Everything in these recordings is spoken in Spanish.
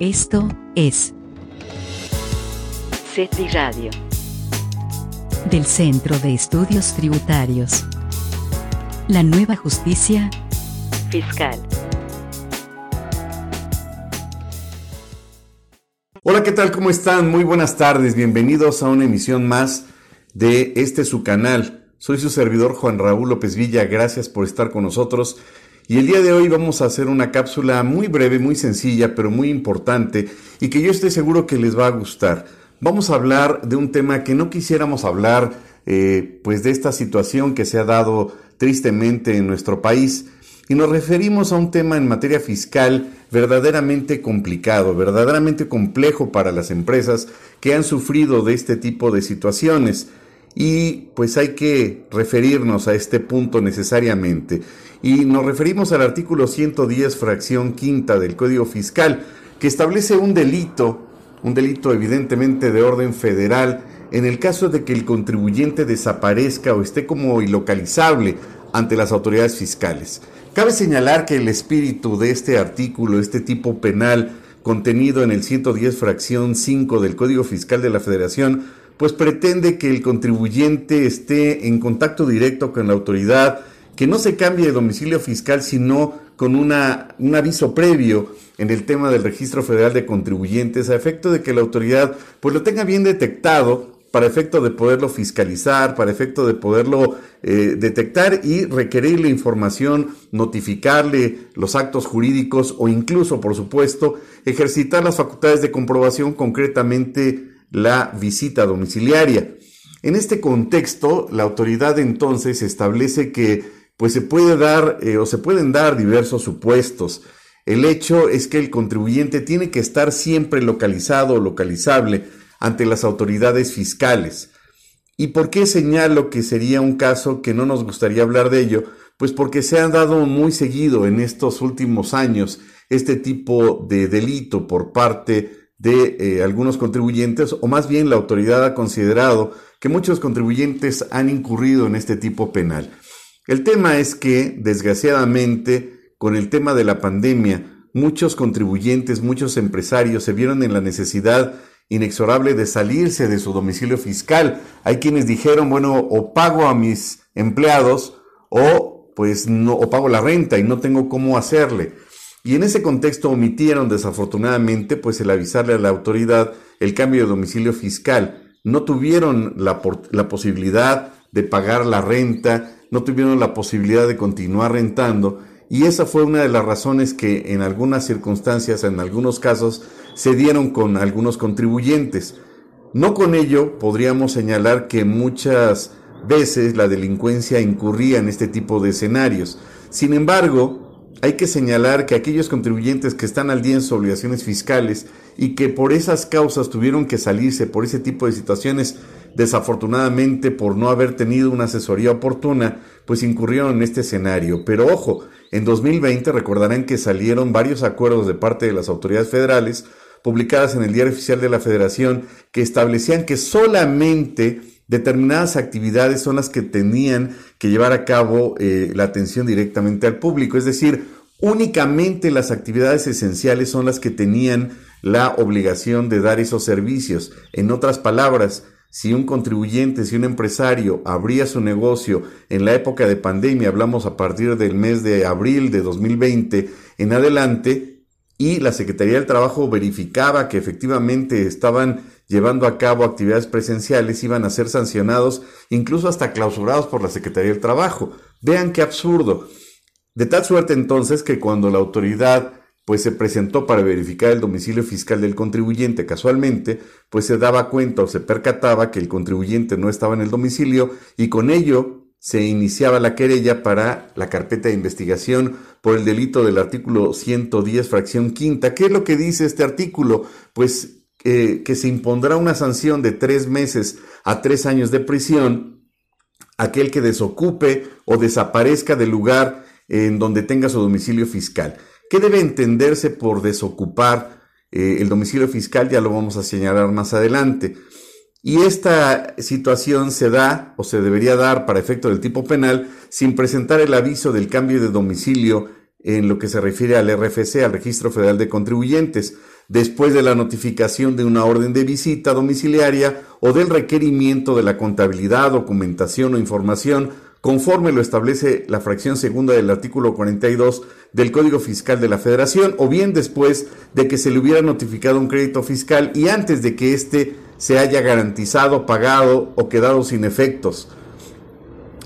Esto es CETRI Radio. del Centro de Estudios Tributarios. La nueva justicia Fiscal. Hola, ¿qué tal? ¿Cómo están? Muy buenas tardes. Bienvenidos a una emisión más de este su canal. Soy su servidor Juan Raúl López Villa. Gracias por estar con nosotros. Y el día de hoy vamos a hacer una cápsula muy breve, muy sencilla, pero muy importante y que yo estoy seguro que les va a gustar. Vamos a hablar de un tema que no quisiéramos hablar, eh, pues de esta situación que se ha dado tristemente en nuestro país. Y nos referimos a un tema en materia fiscal verdaderamente complicado, verdaderamente complejo para las empresas que han sufrido de este tipo de situaciones. Y pues hay que referirnos a este punto necesariamente. Y nos referimos al artículo 110, fracción quinta del Código Fiscal, que establece un delito, un delito evidentemente de orden federal, en el caso de que el contribuyente desaparezca o esté como ilocalizable ante las autoridades fiscales. Cabe señalar que el espíritu de este artículo, este tipo penal contenido en el 110 fracción 5 del Código Fiscal de la Federación, pues pretende que el contribuyente esté en contacto directo con la autoridad, que no se cambie de domicilio fiscal, sino con una, un aviso previo en el tema del Registro Federal de Contribuyentes, a efecto de que la autoridad pues lo tenga bien detectado para efecto de poderlo fiscalizar, para efecto de poderlo eh, detectar y requerirle información, notificarle los actos jurídicos o incluso, por supuesto, ejercitar las facultades de comprobación, concretamente la visita domiciliaria. En este contexto, la autoridad entonces establece que pues se puede dar eh, o se pueden dar diversos supuestos. El hecho es que el contribuyente tiene que estar siempre localizado o localizable ante las autoridades fiscales. ¿Y por qué señalo que sería un caso que no nos gustaría hablar de ello? Pues porque se ha dado muy seguido en estos últimos años este tipo de delito por parte de eh, algunos contribuyentes, o más bien la autoridad ha considerado que muchos contribuyentes han incurrido en este tipo penal. El tema es que, desgraciadamente, con el tema de la pandemia, muchos contribuyentes, muchos empresarios se vieron en la necesidad inexorable de salirse de su domicilio fiscal. Hay quienes dijeron, bueno, o pago a mis empleados o pues no o pago la renta y no tengo cómo hacerle. Y en ese contexto omitieron desafortunadamente pues el avisarle a la autoridad el cambio de domicilio fiscal. No tuvieron la, posibilidad de pagar la renta, no tuvieron la posibilidad de continuar rentando y esa fue una de las razones que en algunas circunstancias, en algunos casos, se dieron con algunos contribuyentes. No con ello podríamos señalar que muchas veces la delincuencia incurría en este tipo de escenarios. Sin embargo, hay que señalar que aquellos contribuyentes que están al día en sus obligaciones fiscales y que por esas causas tuvieron que salirse por ese tipo de situaciones, desafortunadamente por no haber tenido una asesoría oportuna, pues incurrieron en este escenario. Pero ojo, en 2020 recordarán que salieron varios acuerdos de parte de las autoridades federales, publicadas en el Diario Oficial de la Federación, que establecían que solamente determinadas actividades son las que tenían que llevar a cabo eh, la atención directamente al público. Es decir, únicamente las actividades esenciales son las que tenían la obligación de dar esos servicios. En otras palabras, si un contribuyente, si un empresario abría su negocio en la época de pandemia, hablamos a partir del mes de abril de 2020 en adelante, y la Secretaría del Trabajo verificaba que efectivamente estaban llevando a cabo actividades presenciales, iban a ser sancionados, incluso hasta clausurados por la Secretaría del Trabajo. Vean qué absurdo. De tal suerte entonces que cuando la autoridad pues se presentó para verificar el domicilio fiscal del contribuyente casualmente, pues se daba cuenta o se percataba que el contribuyente no estaba en el domicilio y con ello se iniciaba la querella para la carpeta de investigación por el delito del artículo 110, fracción quinta. ¿Qué es lo que dice este artículo? Pues eh, que se impondrá una sanción de tres meses a tres años de prisión aquel que desocupe o desaparezca del lugar en donde tenga su domicilio fiscal. ¿Qué debe entenderse por desocupar eh, el domicilio fiscal? Ya lo vamos a señalar más adelante. Y esta situación se da o se debería dar para efecto del tipo penal sin presentar el aviso del cambio de domicilio en lo que se refiere al RFC, al Registro Federal de Contribuyentes. después de la notificación de una orden de visita domiciliaria o del requerimiento de la contabilidad, documentación o información conforme lo establece la fracción segunda del artículo 42 del Código Fiscal de la Federación, o bien después de que se le hubiera notificado un crédito fiscal y antes de que éste se haya garantizado, pagado o quedado sin efectos,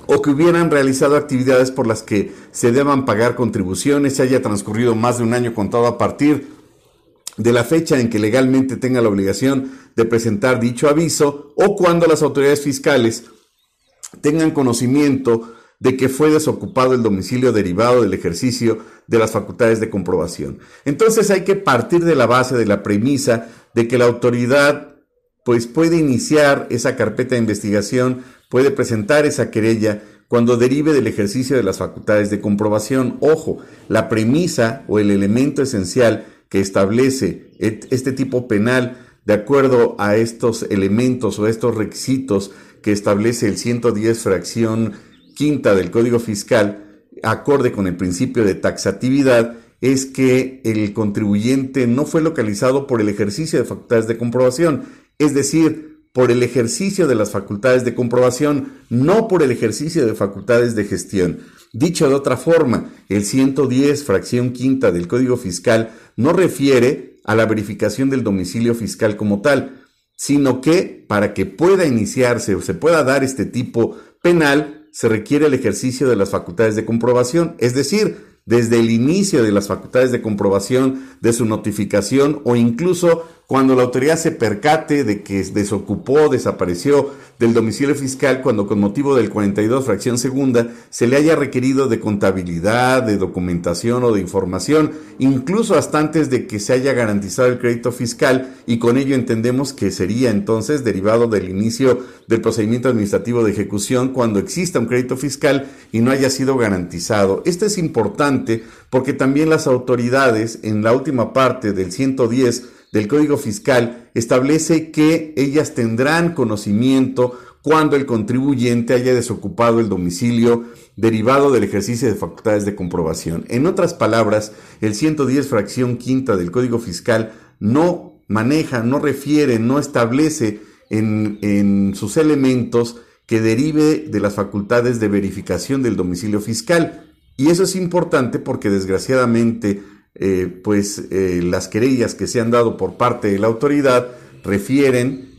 o que hubieran realizado actividades por las que se deban pagar contribuciones, se haya transcurrido más de un año contado a partir de la fecha en que legalmente tenga la obligación de presentar dicho aviso, o cuando las autoridades fiscales tengan conocimiento de que fue desocupado el domicilio derivado del ejercicio de las facultades de comprobación. Entonces hay que partir de la base de la premisa de que la autoridad pues puede iniciar esa carpeta de investigación, puede presentar esa querella cuando derive del ejercicio de las facultades de comprobación. Ojo, la premisa o el elemento esencial que establece este tipo penal de acuerdo a estos elementos o estos requisitos que establece el 110 fracción quinta del Código Fiscal, acorde con el principio de taxatividad, es que el contribuyente no fue localizado por el ejercicio de facultades de comprobación, es decir, por el ejercicio de las facultades de comprobación, no por el ejercicio de facultades de gestión. Dicho de otra forma, el 110 fracción quinta del Código Fiscal no refiere a la verificación del domicilio fiscal como tal, sino que para que pueda iniciarse o se pueda dar este tipo penal, se requiere el ejercicio de las facultades de comprobación, es decir, desde el inicio de las facultades de comprobación de su notificación o incluso cuando la autoridad se percate de que desocupó, desapareció del domicilio fiscal cuando con motivo del 42 fracción segunda se le haya requerido de contabilidad, de documentación o de información, incluso hasta antes de que se haya garantizado el crédito fiscal y con ello entendemos que sería entonces derivado del inicio del procedimiento administrativo de ejecución cuando exista un crédito fiscal y no haya sido garantizado. Esto es importante porque también las autoridades en la última parte del 110 del Código Fiscal establece que ellas tendrán conocimiento cuando el contribuyente haya desocupado el domicilio derivado del ejercicio de facultades de comprobación. En otras palabras, el 110 fracción quinta del Código Fiscal no maneja, no refiere, no establece en, en sus elementos que derive de las facultades de verificación del domicilio fiscal. Y eso es importante porque desgraciadamente eh, pues eh, las querellas que se han dado por parte de la autoridad refieren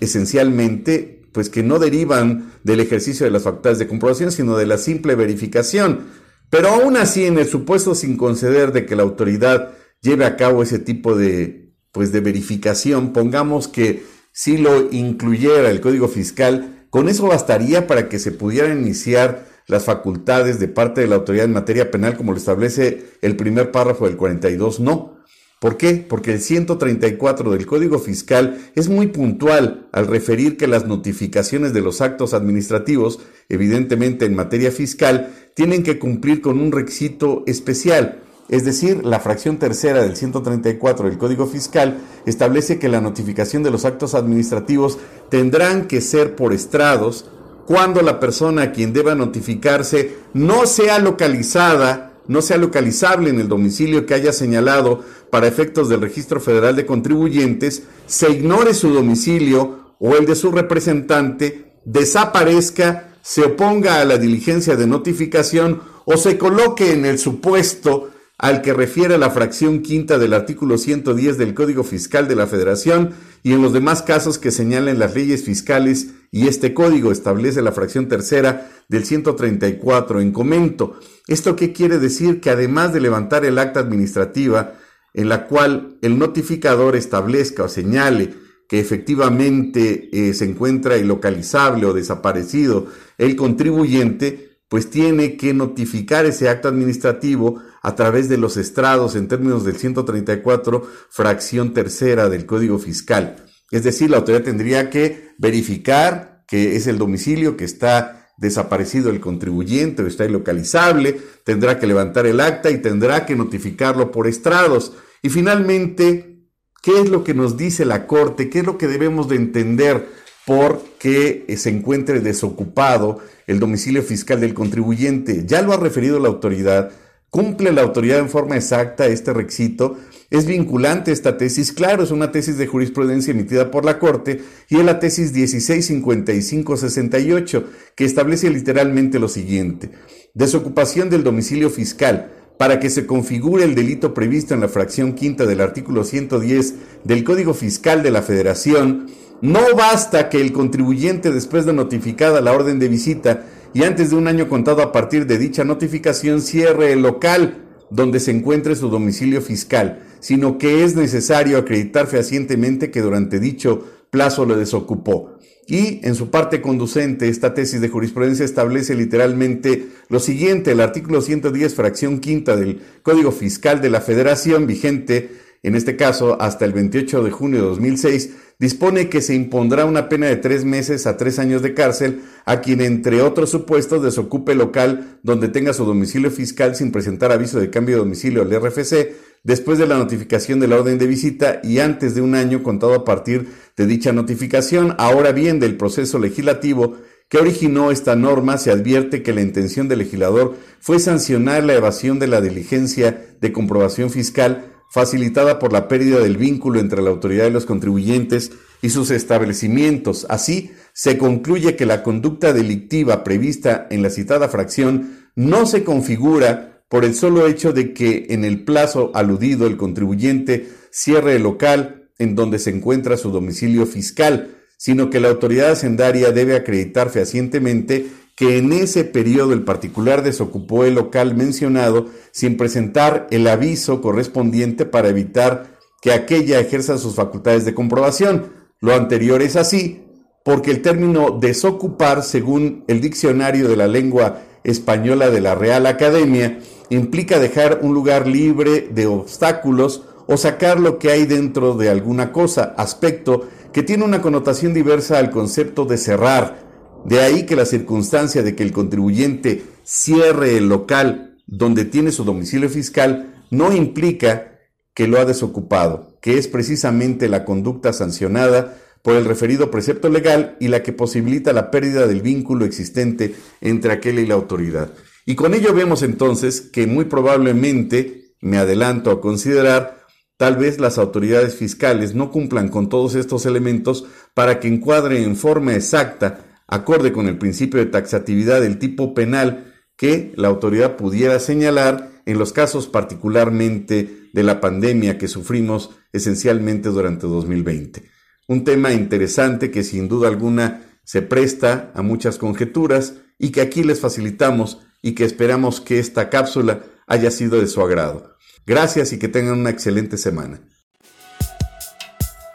esencialmente pues que no derivan del ejercicio de las facultades de comprobación, sino de la simple verificación. Pero aún así, en el supuesto sin conceder de que la autoridad lleve a cabo ese tipo de, pues, de verificación, pongamos que si lo incluyera el Código Fiscal, con eso bastaría para que se pudiera iniciar las facultades de parte de la autoridad en materia penal como lo establece el primer párrafo del 42, no. ¿Por qué? Porque el 134 del Código Fiscal es muy puntual al referir que las notificaciones de los actos administrativos, evidentemente en materia fiscal, tienen que cumplir con un requisito especial. Es decir, la fracción tercera del 134 del Código Fiscal establece que la notificación de los actos administrativos tendrán que ser por estrados, cuando la persona a quien deba notificarse no sea localizada, no sea localizable en el domicilio que haya señalado para efectos del registro federal de contribuyentes, se ignore su domicilio o el de su representante, desaparezca, se oponga a la diligencia de notificación o se coloque en el supuesto al que refiere la fracción quinta del artículo 110 del Código Fiscal de la Federación y en los demás casos que señalen las leyes fiscales y este código establece la fracción tercera del 134 en comento. ¿Esto qué quiere decir? Que además de levantar el acta administrativa en la cual el notificador establezca o señale que efectivamente eh, se encuentra ilocalizable o desaparecido el contribuyente, pues tiene que notificar ese acto administrativo a través de los estrados en términos del 134, fracción tercera del Código Fiscal. Es decir, la autoridad tendría que verificar que es el domicilio que está desaparecido el contribuyente o está ilocalizable, tendrá que levantar el acta y tendrá que notificarlo por estrados. Y finalmente, ¿qué es lo que nos dice la Corte? ¿Qué es lo que debemos de entender por que se encuentre desocupado el domicilio fiscal del contribuyente? Ya lo ha referido la autoridad Cumple la autoridad en forma exacta este requisito ¿Es vinculante esta tesis? Claro, es una tesis de jurisprudencia emitida por la Corte y es la tesis 165568 que establece literalmente lo siguiente. Desocupación del domicilio fiscal para que se configure el delito previsto en la fracción quinta del artículo 110 del Código Fiscal de la Federación, no basta que el contribuyente después de notificada la orden de visita y antes de un año contado a partir de dicha notificación cierre el local donde se encuentre su domicilio fiscal, sino que es necesario acreditar fehacientemente que durante dicho plazo lo desocupó. Y en su parte conducente, esta tesis de jurisprudencia establece literalmente lo siguiente, el artículo 110, fracción quinta del Código Fiscal de la Federación, vigente en este caso hasta el 28 de junio de 2006, dispone que se impondrá una pena de tres meses a tres años de cárcel a quien, entre otros supuestos, desocupe local donde tenga su domicilio fiscal sin presentar aviso de cambio de domicilio al RFC después de la notificación de la orden de visita y antes de un año contado a partir de dicha notificación. Ahora bien, del proceso legislativo que originó esta norma, se advierte que la intención del legislador fue sancionar la evasión de la diligencia de comprobación fiscal facilitada por la pérdida del vínculo entre la autoridad y los contribuyentes y sus establecimientos. Así, se concluye que la conducta delictiva prevista en la citada fracción no se configura por el solo hecho de que en el plazo aludido el contribuyente cierre el local en donde se encuentra su domicilio fiscal, sino que la autoridad hacendaria debe acreditar fehacientemente que en ese periodo el particular desocupó el local mencionado sin presentar el aviso correspondiente para evitar que aquella ejerza sus facultades de comprobación. Lo anterior es así porque el término desocupar, según el diccionario de la lengua española de la Real Academia, implica dejar un lugar libre de obstáculos o sacar lo que hay dentro de alguna cosa, aspecto que tiene una connotación diversa al concepto de cerrar, de ahí que la circunstancia de que el contribuyente cierre el local donde tiene su domicilio fiscal no implica que lo ha desocupado, que es precisamente la conducta sancionada por el referido precepto legal y la que posibilita la pérdida del vínculo existente entre aquel y la autoridad. Y con ello vemos entonces que muy probablemente, me adelanto a considerar, tal vez las autoridades fiscales no cumplan con todos estos elementos para que encuadre en forma exacta acorde con el principio de taxatividad del tipo penal que la autoridad pudiera señalar en los casos particularmente de la pandemia que sufrimos esencialmente durante 2020. Un tema interesante que sin duda alguna se presta a muchas conjeturas y que aquí les facilitamos y que esperamos que esta cápsula haya sido de su agrado. Gracias y que tengan una excelente semana.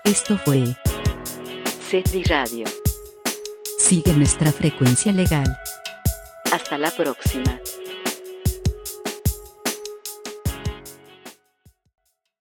Esto fue CETRI Radio. Sigue nuestra frecuencia legal. Hasta la próxima.